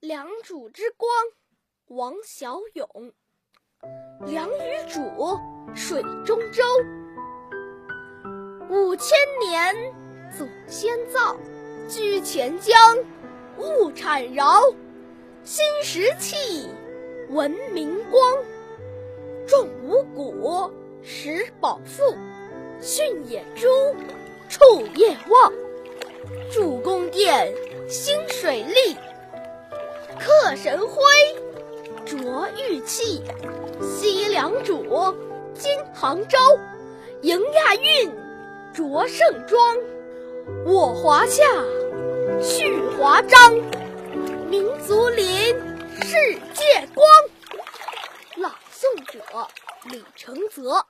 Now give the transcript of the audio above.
良渚之光，王小勇。梁与渚水中舟，五千年祖先造，居钱江物产饶。新石器，文明光。种五谷，食饱腹。驯野猪，畜夜望。筑宫殿，兴水利。神徽，琢玉器。西凉渚，今杭州。迎亚运，着盛装。我华夏，续华章。民族林，世界光。朗诵者：李承泽。